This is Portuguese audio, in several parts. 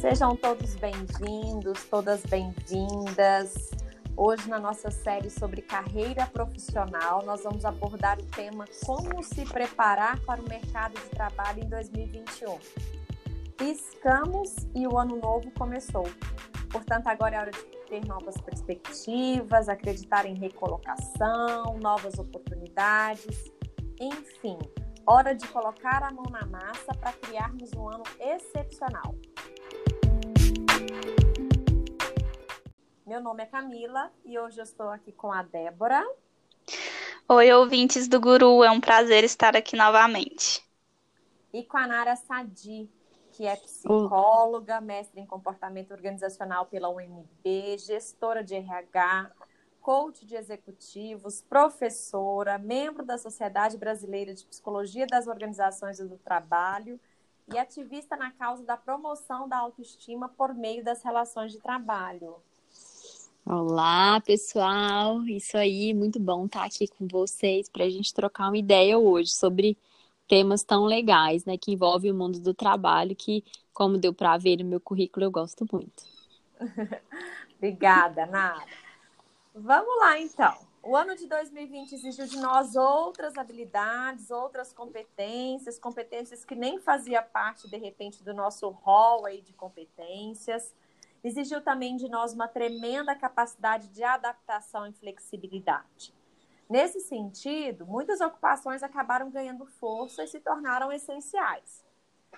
Sejam todos bem-vindos, todas bem-vindas. Hoje, na nossa série sobre carreira profissional, nós vamos abordar o tema Como se preparar para o mercado de trabalho em 2021. Piscamos e o ano novo começou. Portanto, agora é hora de ter novas perspectivas, acreditar em recolocação, novas oportunidades, enfim, hora de colocar a mão na massa para criarmos um ano excepcional. Meu nome é Camila e hoje eu estou aqui com a Débora. Oi, ouvintes do Guru, é um prazer estar aqui novamente. E com a Nara Sadi, que é psicóloga, mestre em comportamento organizacional pela UNB, gestora de RH, coach de executivos, professora, membro da Sociedade Brasileira de Psicologia das Organizações do Trabalho e ativista na causa da promoção da autoestima por meio das relações de trabalho. Olá, pessoal! Isso aí, muito bom estar aqui com vocês para a gente trocar uma ideia hoje sobre temas tão legais, né, que envolvem o mundo do trabalho, que, como deu para ver no meu currículo, eu gosto muito. Obrigada, Nara. Vamos lá, então. O ano de 2020 exigiu de nós outras habilidades, outras competências, competências que nem fazia parte, de repente, do nosso rol aí de competências exigiu também de nós uma tremenda capacidade de adaptação e flexibilidade. Nesse sentido, muitas ocupações acabaram ganhando força e se tornaram essenciais.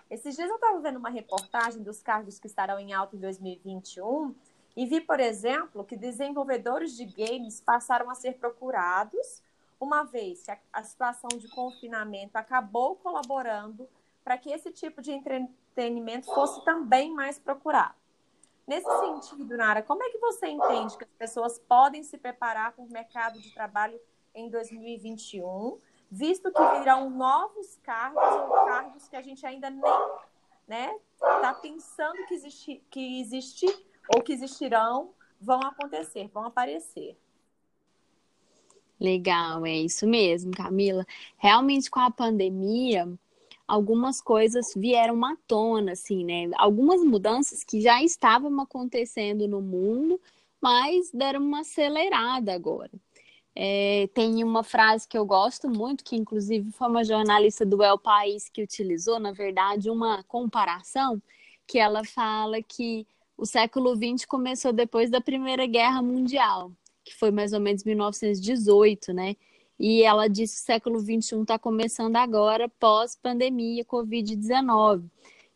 Esses dias eu estava vendo uma reportagem dos cargos que estarão em alta em 2021 e vi, por exemplo, que desenvolvedores de games passaram a ser procurados, uma vez que a, a situação de confinamento acabou colaborando para que esse tipo de entretenimento fosse também mais procurado. Nesse sentido, Nara, como é que você entende que as pessoas podem se preparar para o mercado de trabalho em 2021, visto que virão novos cargos ou cargos que a gente ainda nem né, está pensando que, existi, que existe ou que existirão, vão acontecer, vão aparecer. Legal, é isso mesmo, Camila. Realmente, com a pandemia, algumas coisas vieram à tona, assim, né? Algumas mudanças que já estavam acontecendo no mundo, mas deram uma acelerada agora. É, tem uma frase que eu gosto muito, que inclusive foi uma jornalista do El País que utilizou, na verdade, uma comparação, que ela fala que o século XX começou depois da Primeira Guerra Mundial, que foi mais ou menos 1918, né? E ela disse que o século XXI está começando agora, pós-pandemia, Covid-19.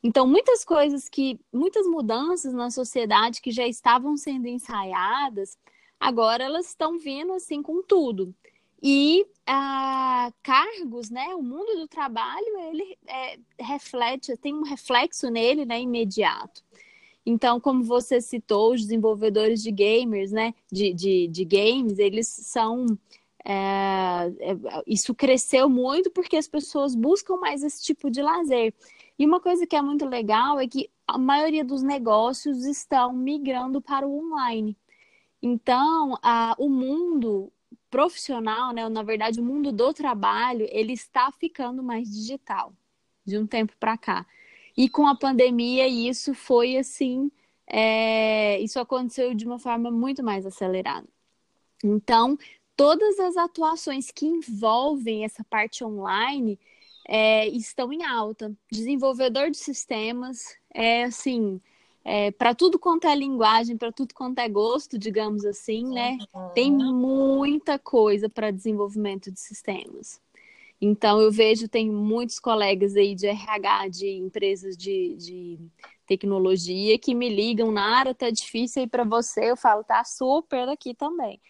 Então, muitas coisas que, muitas mudanças na sociedade que já estavam sendo ensaiadas, agora elas estão vindo assim com tudo. E ah, cargos, né? O mundo do trabalho, ele é, reflete, tem um reflexo nele, né? Imediato. Então, como você citou, os desenvolvedores de gamers, né? De, de, de games, eles são é, é, isso cresceu muito porque as pessoas buscam mais esse tipo de lazer. E uma coisa que é muito legal é que a maioria dos negócios estão migrando para o online. Então, a, o mundo profissional, né, na verdade, o mundo do trabalho, ele está ficando mais digital de um tempo para cá. E com a pandemia, isso foi assim, é, isso aconteceu de uma forma muito mais acelerada. Então, todas as atuações que envolvem essa parte online é, estão em alta. Desenvolvedor de sistemas é assim. É, para tudo quanto é linguagem, para tudo quanto é gosto, digamos assim, né? Tem muita coisa para desenvolvimento de sistemas. Então, eu vejo, tem muitos colegas aí de RH, de empresas de, de tecnologia, que me ligam, Nara, tá difícil aí para você. Eu falo, tá super aqui também.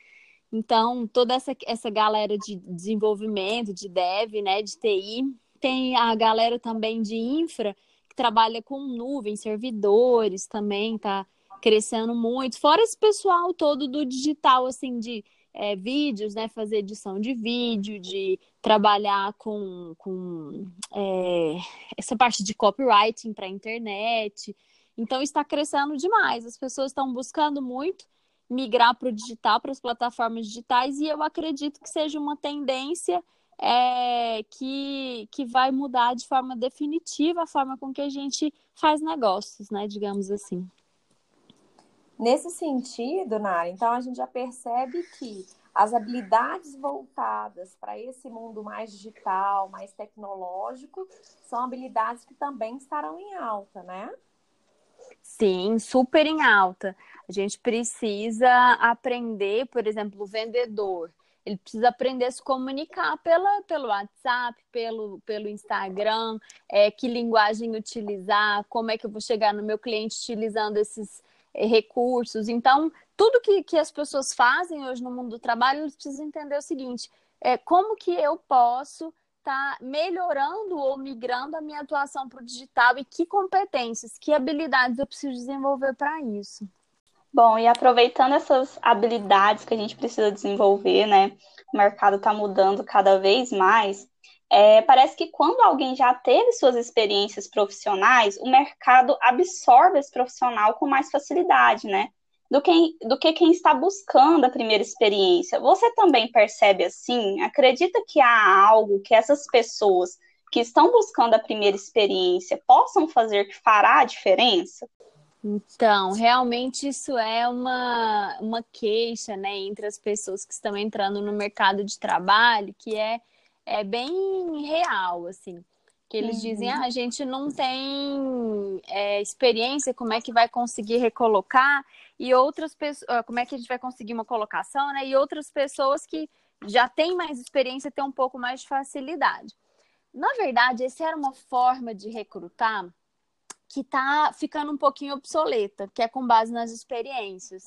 Então, toda essa, essa galera de desenvolvimento, de dev, né, de TI, tem a galera também de infra, que trabalha com nuvem, servidores também, tá crescendo muito. Fora esse pessoal todo do digital, assim, de é, vídeos, né, fazer edição de vídeo, de trabalhar com, com é, essa parte de copywriting para a internet. Então, está crescendo demais. As pessoas estão buscando muito migrar para o digital, para as plataformas digitais, e eu acredito que seja uma tendência é, que, que vai mudar de forma definitiva a forma com que a gente faz negócios, né? Digamos assim. Nesse sentido, Nara, então a gente já percebe que as habilidades voltadas para esse mundo mais digital, mais tecnológico, são habilidades que também estarão em alta, né? Sim, super em alta. A gente precisa aprender, por exemplo, o vendedor. Ele precisa aprender a se comunicar pela, pelo WhatsApp, pelo, pelo Instagram, é, que linguagem utilizar, como é que eu vou chegar no meu cliente utilizando esses é, recursos. Então, tudo que, que as pessoas fazem hoje no mundo do trabalho, eles precisam entender o seguinte: é, como que eu posso estar tá melhorando ou migrando a minha atuação para o digital e que competências, que habilidades eu preciso desenvolver para isso. Bom, e aproveitando essas habilidades que a gente precisa desenvolver, né? O mercado está mudando cada vez mais. É, parece que quando alguém já teve suas experiências profissionais, o mercado absorve esse profissional com mais facilidade, né? Do que, do que quem está buscando a primeira experiência. Você também percebe assim? Acredita que há algo que essas pessoas que estão buscando a primeira experiência possam fazer que fará a diferença? Então, realmente isso é uma, uma queixa, né, entre as pessoas que estão entrando no mercado de trabalho, que é, é bem real, assim. Que eles uhum. dizem, ah, a gente não tem é, experiência, como é que vai conseguir recolocar? E outras pessoas, ah, como é que a gente vai conseguir uma colocação, né? E outras pessoas que já têm mais experiência têm um pouco mais de facilidade. Na verdade, essa era uma forma de recrutar que está ficando um pouquinho obsoleta, que é com base nas experiências.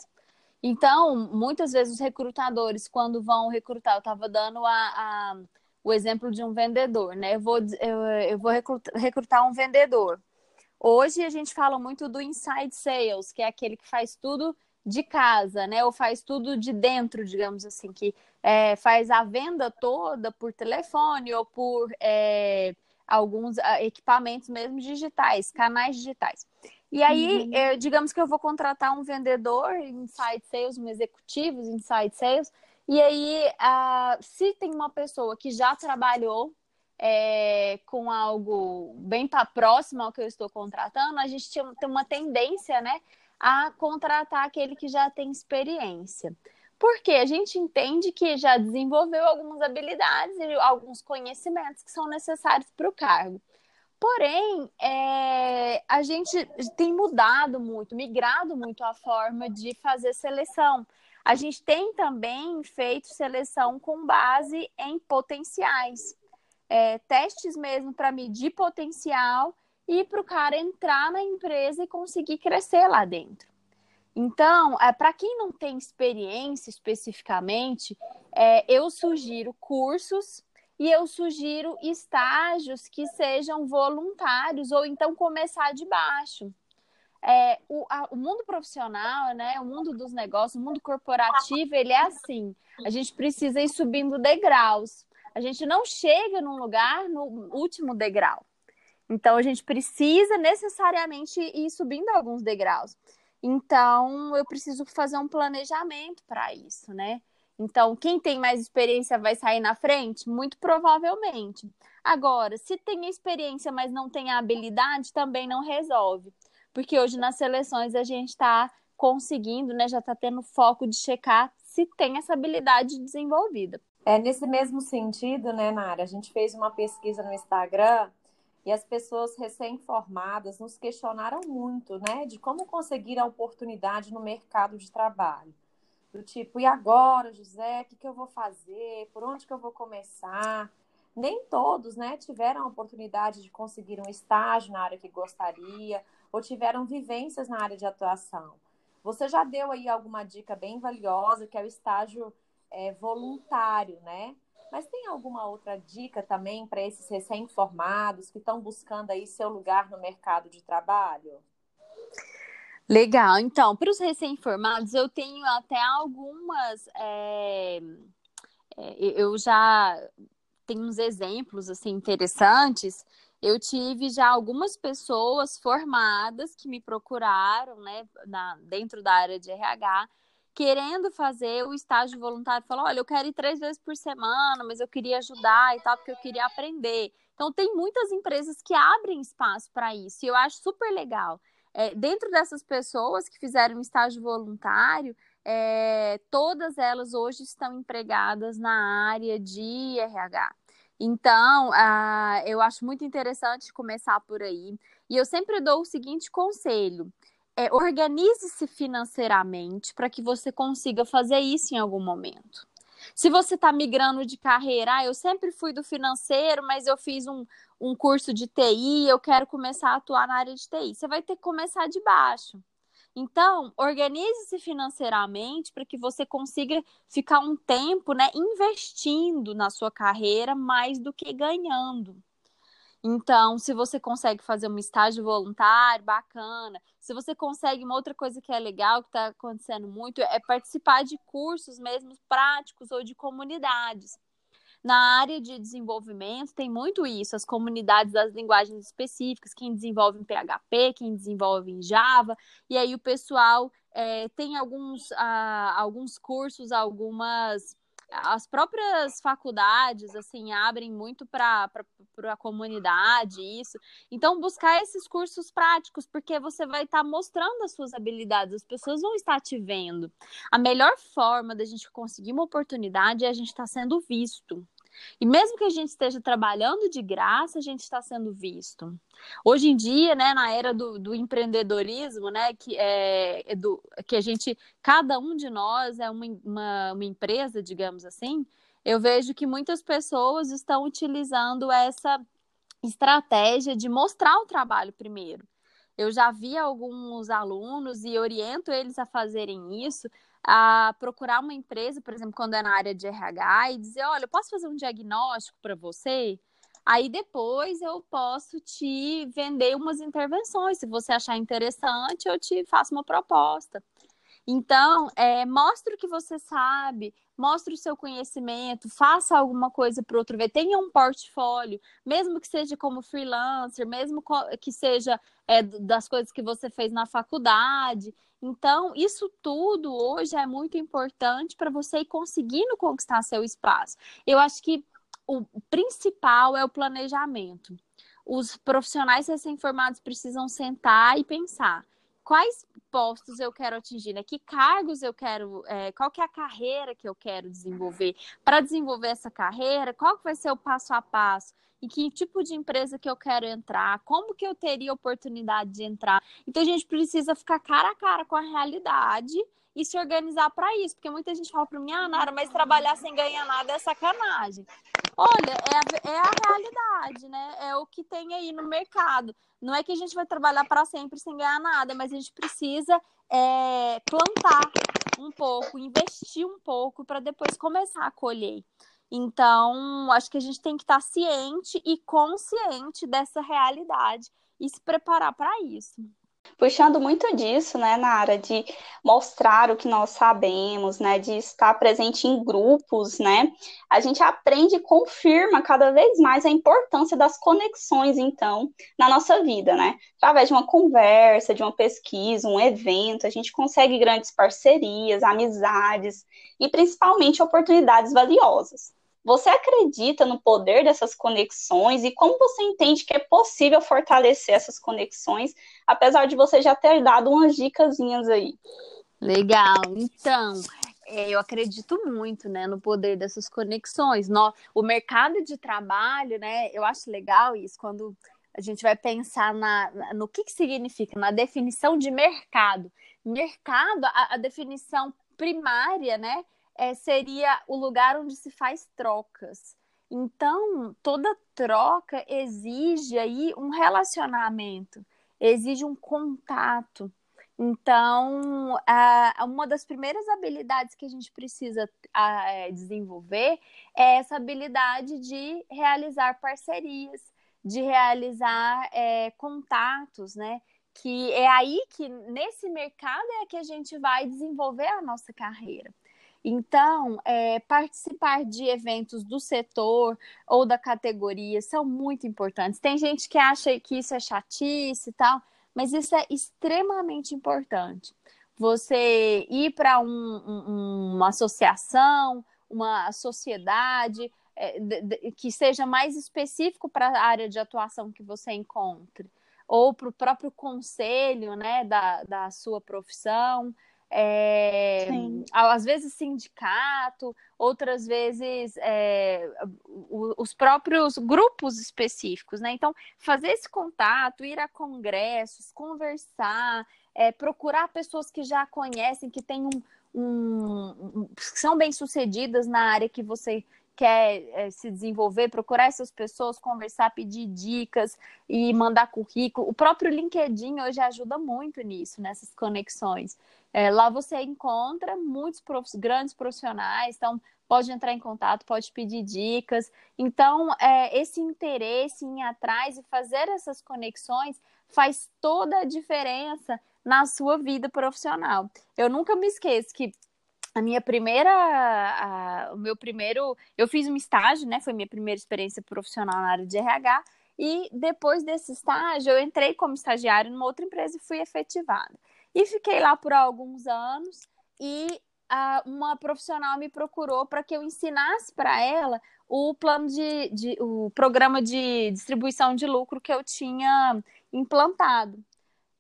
Então, muitas vezes os recrutadores, quando vão recrutar, eu estava dando a, a, o exemplo de um vendedor, né? Eu vou, eu, eu vou recrutar, recrutar um vendedor. Hoje a gente fala muito do inside sales, que é aquele que faz tudo de casa, né? Ou faz tudo de dentro, digamos assim, que é, faz a venda toda por telefone ou por é, alguns ah, equipamentos mesmo digitais, canais digitais. E aí, uhum. eu, digamos que eu vou contratar um vendedor inside sales, um executivo inside sales, e aí, uh, se tem uma pessoa que já trabalhou é, com algo bem para próximo ao que eu estou contratando, a gente tem uma tendência, né, a contratar aquele que já tem experiência. Porque a gente entende que já desenvolveu algumas habilidades e alguns conhecimentos que são necessários para o cargo. Porém, é, a gente tem mudado muito, migrado muito a forma de fazer seleção. A gente tem também feito seleção com base em potenciais. É, testes mesmo para medir potencial e para o cara entrar na empresa e conseguir crescer lá dentro. Então, é, para quem não tem experiência especificamente, é, eu sugiro cursos e eu sugiro estágios que sejam voluntários ou então começar de baixo. É, o, a, o, mundo profissional, né, o mundo dos negócios, o mundo corporativo, ele é assim. A gente precisa ir subindo degraus. A gente não chega num lugar no último degrau. Então, a gente precisa necessariamente ir subindo alguns degraus. Então, eu preciso fazer um planejamento para isso, né? Então, quem tem mais experiência vai sair na frente? Muito provavelmente. Agora, se tem experiência, mas não tem a habilidade, também não resolve. Porque hoje nas seleções a gente está conseguindo, né? Já está tendo foco de checar se tem essa habilidade desenvolvida. É nesse mesmo sentido, né, Nara? A gente fez uma pesquisa no Instagram e as pessoas recém-formadas nos questionaram muito, né, de como conseguir a oportunidade no mercado de trabalho. Do tipo, e agora, José, o que, que eu vou fazer? Por onde que eu vou começar? Nem todos, né, tiveram a oportunidade de conseguir um estágio na área que gostaria ou tiveram vivências na área de atuação. Você já deu aí alguma dica bem valiosa, que é o estágio é, voluntário, né? Mas tem alguma outra dica também para esses recém-formados que estão buscando aí seu lugar no mercado de trabalho? Legal. Então, para os recém-formados, eu tenho até algumas. É, é, eu já tenho uns exemplos assim interessantes. Eu tive já algumas pessoas formadas que me procuraram, né, na, dentro da área de RH, querendo fazer o estágio voluntário, falou: olha, eu quero ir três vezes por semana, mas eu queria ajudar e tal, porque eu queria aprender. Então, tem muitas empresas que abrem espaço para isso, e eu acho super legal. É, dentro dessas pessoas que fizeram estágio voluntário, é, todas elas hoje estão empregadas na área de RH. Então, uh, eu acho muito interessante começar por aí. E eu sempre dou o seguinte conselho: é, organize-se financeiramente para que você consiga fazer isso em algum momento. Se você está migrando de carreira, ah, eu sempre fui do financeiro, mas eu fiz um, um curso de TI, eu quero começar a atuar na área de TI. Você vai ter que começar de baixo. Então, organize-se financeiramente para que você consiga ficar um tempo né, investindo na sua carreira mais do que ganhando. Então, se você consegue fazer um estágio voluntário, bacana. Se você consegue uma outra coisa que é legal, que está acontecendo muito, é participar de cursos mesmo práticos ou de comunidades. Na área de desenvolvimento, tem muito isso, as comunidades das linguagens específicas, quem desenvolve em PHP, quem desenvolve em Java, e aí o pessoal é, tem alguns, ah, alguns cursos, algumas as próprias faculdades assim abrem muito para a comunidade isso. Então buscar esses cursos práticos porque você vai estar tá mostrando as suas habilidades as pessoas vão estar te vendo. A melhor forma da gente conseguir uma oportunidade é a gente estar tá sendo visto e mesmo que a gente esteja trabalhando de graça, a gente está sendo visto. Hoje em dia, né, na era do, do empreendedorismo, né, que é, é do, que a gente, cada um de nós é uma, uma, uma empresa, digamos assim, eu vejo que muitas pessoas estão utilizando essa estratégia de mostrar o trabalho primeiro. Eu já vi alguns alunos e oriento eles a fazerem isso, a procurar uma empresa, por exemplo, quando é na área de RH, e dizer: olha, eu posso fazer um diagnóstico para você? Aí depois eu posso te vender umas intervenções. Se você achar interessante, eu te faço uma proposta. Então, é, mostre o que você sabe, mostre o seu conhecimento, faça alguma coisa para outro ver, tenha um portfólio, mesmo que seja como freelancer, mesmo que seja é, das coisas que você fez na faculdade. Então, isso tudo hoje é muito importante para você ir conseguindo conquistar seu espaço. Eu acho que o principal é o planejamento. Os profissionais recém-formados precisam sentar e pensar quais postos eu quero atingir, né? Que cargos eu quero, é, qual que é a carreira que eu quero desenvolver. Para desenvolver essa carreira, qual que vai ser o passo a passo? em que tipo de empresa que eu quero entrar, como que eu teria oportunidade de entrar. Então a gente precisa ficar cara a cara com a realidade e se organizar para isso, porque muita gente fala para mim, ah, Nara, mas trabalhar sem ganhar nada é sacanagem. Olha, é a, é a realidade, né? É o que tem aí no mercado. Não é que a gente vai trabalhar para sempre sem ganhar nada, mas a gente precisa é, plantar um pouco, investir um pouco para depois começar a colher. Então, acho que a gente tem que estar ciente e consciente dessa realidade e se preparar para isso. Puxando muito disso, né, na área de mostrar o que nós sabemos, né, de estar presente em grupos, né, a gente aprende e confirma cada vez mais a importância das conexões, então, na nossa vida, né, através de uma conversa, de uma pesquisa, um evento, a gente consegue grandes parcerias, amizades e principalmente oportunidades valiosas. Você acredita no poder dessas conexões e como você entende que é possível fortalecer essas conexões, apesar de você já ter dado umas dicasinhas aí? Legal. Então, é, eu acredito muito, né, no poder dessas conexões. No, o mercado de trabalho, né, eu acho legal isso quando a gente vai pensar na, no que, que significa, na definição de mercado. Mercado, a, a definição primária, né, é, seria o lugar onde se faz trocas. Então, toda troca exige aí um relacionamento, exige um contato. Então, uma das primeiras habilidades que a gente precisa é, desenvolver é essa habilidade de realizar parcerias, de realizar é, contatos, né? Que é aí que, nesse mercado, é que a gente vai desenvolver a nossa carreira. Então, é, participar de eventos do setor ou da categoria são muito importantes. Tem gente que acha que isso é chatice e tal, mas isso é extremamente importante. você ir para um, um, uma associação, uma sociedade é, de, de, que seja mais específico para a área de atuação que você encontre, ou para o próprio conselho né, da, da sua profissão. É, às vezes sindicato, outras vezes é, os próprios grupos específicos, né? Então, fazer esse contato, ir a congressos, conversar, é, procurar pessoas que já conhecem, que têm um, um, que são bem sucedidas na área que você quer é, se desenvolver, procurar essas pessoas, conversar, pedir dicas e mandar currículo. O próprio LinkedIn hoje ajuda muito nisso, nessas conexões. É, lá você encontra muitos grandes profissionais, então pode entrar em contato, pode pedir dicas. Então, é, esse interesse em ir atrás e fazer essas conexões faz toda a diferença na sua vida profissional. Eu nunca me esqueço que a minha primeira, a, o meu primeiro, eu fiz um estágio, né? Foi minha primeira experiência profissional na área de RH. E depois desse estágio, eu entrei como estagiário numa outra empresa e fui efetivada. E fiquei lá por alguns anos e uma profissional me procurou para que eu ensinasse para ela o plano de, de, o programa de distribuição de lucro que eu tinha implantado.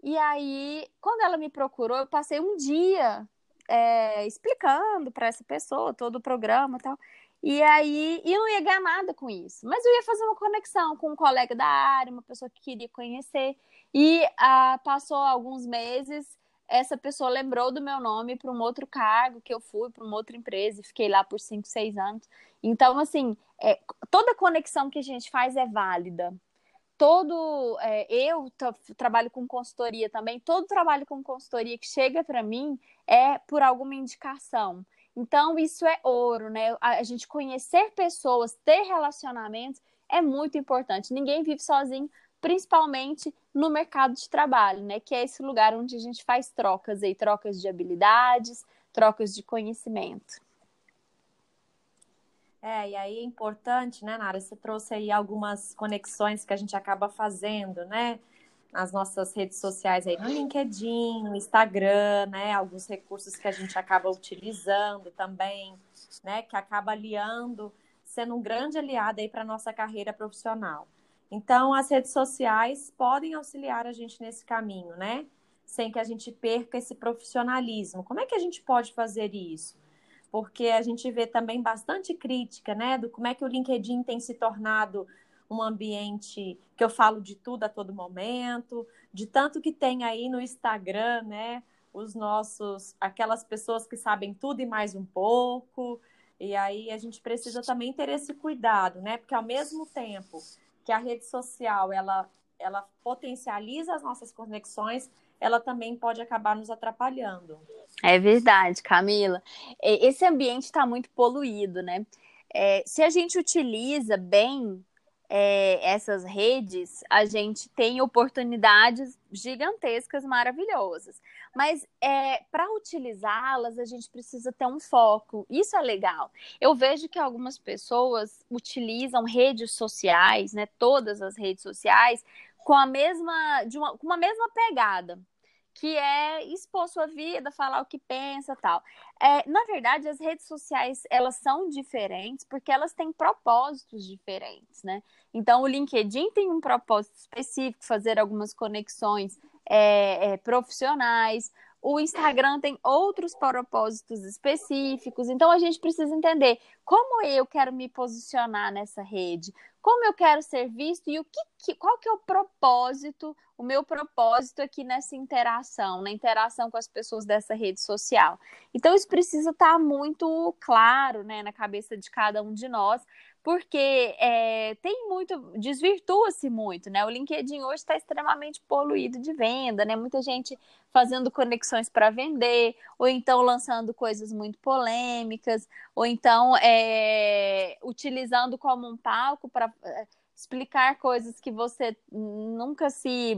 E aí, quando ela me procurou, eu passei um dia é, explicando para essa pessoa todo o programa e tal. E aí, eu não ia ganhar nada com isso, mas eu ia fazer uma conexão com um colega da área, uma pessoa que queria conhecer. E ah, passou alguns meses, essa pessoa lembrou do meu nome para um outro cargo que eu fui, para uma outra empresa, e fiquei lá por 5, 6 anos. Então, assim, é, toda conexão que a gente faz é válida. Todo é, eu trabalho com consultoria também todo trabalho com consultoria que chega para mim é por alguma indicação. Então isso é ouro né? A, gente conhecer pessoas ter relacionamentos é muito importante. Ninguém vive sozinho principalmente no mercado de trabalho né que é esse lugar onde a gente faz trocas aí trocas de habilidades trocas de conhecimento é, e aí é importante, né, Nara? Você trouxe aí algumas conexões que a gente acaba fazendo, né? Nas nossas redes sociais aí, no LinkedIn, no Instagram, né? Alguns recursos que a gente acaba utilizando também, né? Que acaba aliando, sendo um grande aliado aí para nossa carreira profissional. Então, as redes sociais podem auxiliar a gente nesse caminho, né? Sem que a gente perca esse profissionalismo. Como é que a gente pode fazer isso? porque a gente vê também bastante crítica, né, do como é que o LinkedIn tem se tornado um ambiente que eu falo de tudo a todo momento, de tanto que tem aí no Instagram, né, os nossos, aquelas pessoas que sabem tudo e mais um pouco, e aí a gente precisa também ter esse cuidado, né, porque ao mesmo tempo que a rede social, ela, ela potencializa as nossas conexões, ela também pode acabar nos atrapalhando. É verdade, Camila. Esse ambiente está muito poluído, né? É, se a gente utiliza bem é, essas redes, a gente tem oportunidades gigantescas, maravilhosas. Mas é, para utilizá-las, a gente precisa ter um foco. Isso é legal. Eu vejo que algumas pessoas utilizam redes sociais, né, todas as redes sociais, com a mesma, de uma, com uma mesma pegada, que é expor sua vida, falar o que pensa, tal. É, na verdade, as redes sociais elas são diferentes porque elas têm propósitos diferentes, né? Então, o LinkedIn tem um propósito específico, fazer algumas conexões é, é, profissionais. O Instagram tem outros propósitos específicos. Então, a gente precisa entender como eu quero me posicionar nessa rede, como eu quero ser visto e o que, que, qual que é o propósito, o meu propósito aqui nessa interação, na interação com as pessoas dessa rede social. Então isso precisa estar muito claro, né, na cabeça de cada um de nós, porque é, tem muito, desvirtua-se muito, né? O LinkedIn hoje está extremamente poluído de venda, né? Muita gente fazendo conexões para vender, ou então lançando coisas muito polêmicas, ou então é, utilizando como um palco para é, explicar coisas que você nunca se,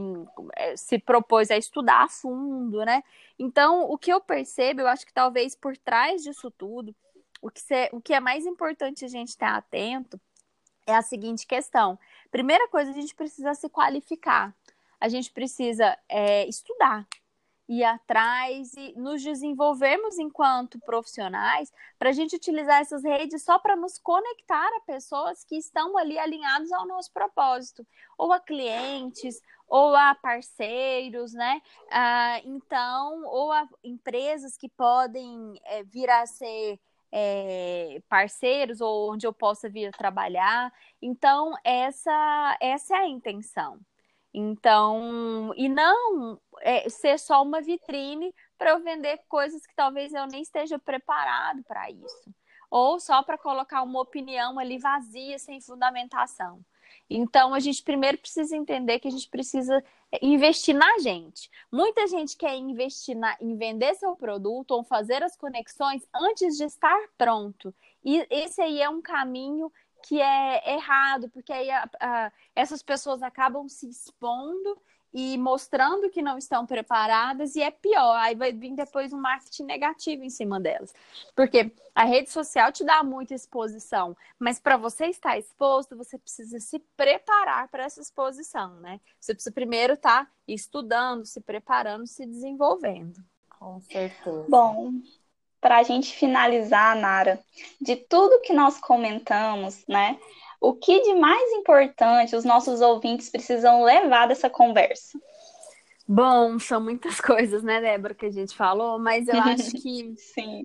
se propôs a estudar a fundo, né? Então, o que eu percebo, eu acho que talvez por trás disso tudo, o que, cê, o que é mais importante a gente estar atento é a seguinte questão. Primeira coisa, a gente precisa se qualificar. A gente precisa é, estudar. ir atrás e nos desenvolvermos enquanto profissionais para a gente utilizar essas redes só para nos conectar a pessoas que estão ali alinhados ao nosso propósito, ou a clientes, ou a parceiros, né? Ah, então, ou a empresas que podem é, vir a ser é, parceiros ou onde eu possa vir trabalhar. Então, essa, essa é a intenção. Então, e não é, ser só uma vitrine para eu vender coisas que talvez eu nem esteja preparado para isso. Ou só para colocar uma opinião ali vazia, sem fundamentação. Então, a gente primeiro precisa entender que a gente precisa investir na gente. Muita gente quer investir na, em vender seu produto ou fazer as conexões antes de estar pronto. E esse aí é um caminho que é errado, porque aí a, a, essas pessoas acabam se expondo e mostrando que não estão preparadas, e é pior, aí vai vir depois um marketing negativo em cima delas. Porque a rede social te dá muita exposição, mas para você estar exposto, você precisa se preparar para essa exposição, né? Você precisa primeiro estar tá estudando, se preparando, se desenvolvendo. Com certeza. Bom, para a gente finalizar, Nara, de tudo que nós comentamos, né? O que de mais importante os nossos ouvintes precisam levar dessa conversa? Bom, são muitas coisas, né, Débora, que a gente falou, mas eu acho que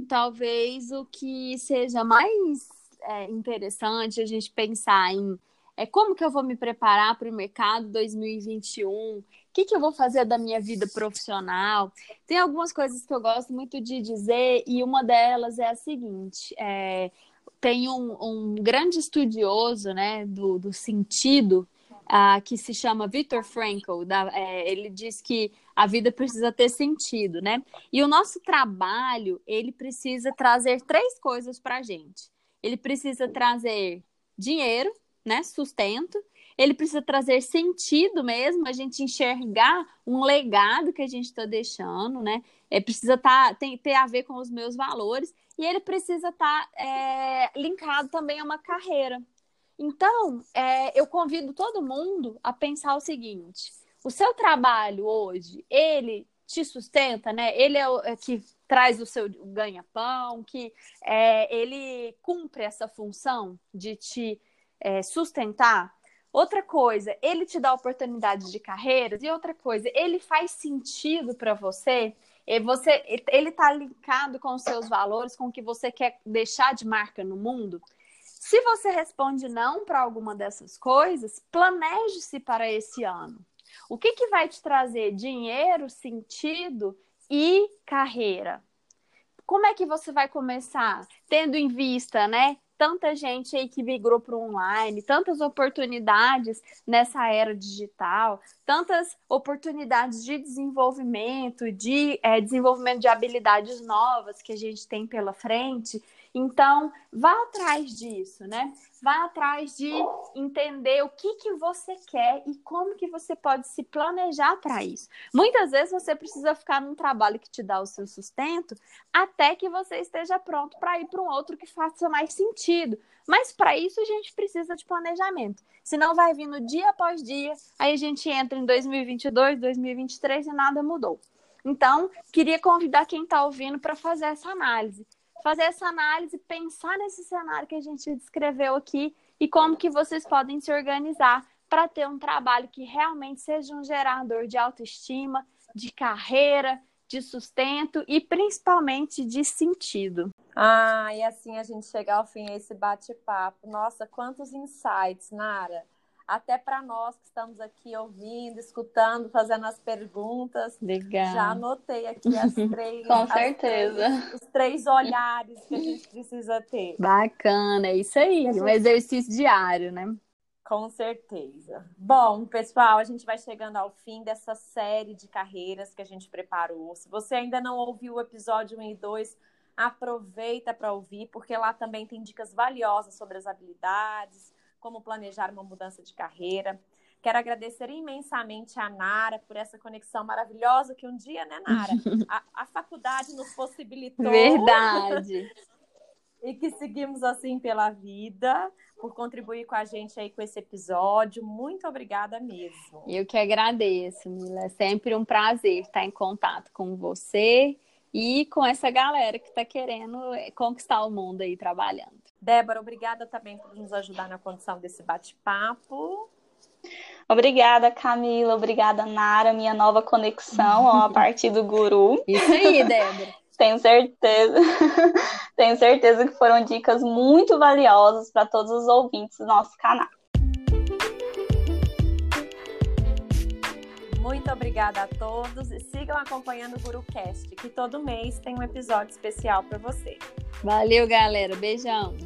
talvez o que seja mais é, interessante a gente pensar em é como que eu vou me preparar para o mercado 2021, o que, que eu vou fazer da minha vida profissional. Tem algumas coisas que eu gosto muito de dizer, e uma delas é a seguinte: é, tem um, um grande estudioso né, do, do sentido uh, que se chama Viktor Frankl. Da, é, ele diz que a vida precisa ter sentido, né? E o nosso trabalho, ele precisa trazer três coisas para gente. Ele precisa trazer dinheiro, né? Sustento. Ele precisa trazer sentido mesmo, a gente enxergar um legado que a gente está deixando, né? É, precisa tá, tem, ter a ver com os meus valores e ele precisa estar tá, é, linkado também a uma carreira. Então, é, eu convido todo mundo a pensar o seguinte: o seu trabalho hoje, ele te sustenta, né? Ele é o é que traz o seu ganha-pão, que é, ele cumpre essa função de te é, sustentar. Outra coisa, ele te dá oportunidades de carreiras. E outra coisa, ele faz sentido para você. E você, ele está linkado com os seus valores, com o que você quer deixar de marca no mundo. Se você responde não para alguma dessas coisas, planeje-se para esse ano. O que, que vai te trazer dinheiro, sentido e carreira? Como é que você vai começar? Tendo em vista, né? Tanta gente aí que migrou para o online, tantas oportunidades nessa era digital, tantas oportunidades de desenvolvimento, de é, desenvolvimento de habilidades novas que a gente tem pela frente. Então, vá atrás disso, né? Vá atrás de entender o que, que você quer e como que você pode se planejar para isso. Muitas vezes você precisa ficar num trabalho que te dá o seu sustento até que você esteja pronto para ir para um outro que faça mais sentido. Mas para isso a gente precisa de planejamento. Senão vai vindo dia após dia, aí a gente entra em 2022, 2023 e nada mudou. Então, queria convidar quem está ouvindo para fazer essa análise fazer essa análise, pensar nesse cenário que a gente descreveu aqui e como que vocês podem se organizar para ter um trabalho que realmente seja um gerador de autoestima, de carreira, de sustento e principalmente de sentido. Ah, e assim a gente chega ao fim esse bate-papo. Nossa, quantos insights, Nara até para nós que estamos aqui ouvindo, escutando, fazendo as perguntas. Legal. Já anotei aqui as três. Com certeza. Três, os três olhares que a gente precisa ter. Bacana, é isso aí. Gente... Um exercício diário, né? Com certeza. Bom, pessoal, a gente vai chegando ao fim dessa série de carreiras que a gente preparou. Se você ainda não ouviu o episódio 1 e 2, aproveita para ouvir, porque lá também tem dicas valiosas sobre as habilidades, como planejar uma mudança de carreira. Quero agradecer imensamente a Nara por essa conexão maravilhosa que um dia, né, Nara? A, a faculdade nos possibilitou. Verdade. e que seguimos assim pela vida, por contribuir com a gente aí com esse episódio. Muito obrigada mesmo. Eu que agradeço, Mila. É sempre um prazer estar em contato com você e com essa galera que está querendo conquistar o mundo aí trabalhando. Débora, obrigada também por nos ajudar na condição desse bate-papo. Obrigada, Camila. Obrigada, Nara, minha nova conexão ó, a partir do Guru. Isso aí, Débora. Tenho certeza. Tenho certeza que foram dicas muito valiosas para todos os ouvintes do nosso canal. Muito obrigada a todos e sigam acompanhando o GuruCast, que todo mês tem um episódio especial para você. Valeu, galera. Beijão.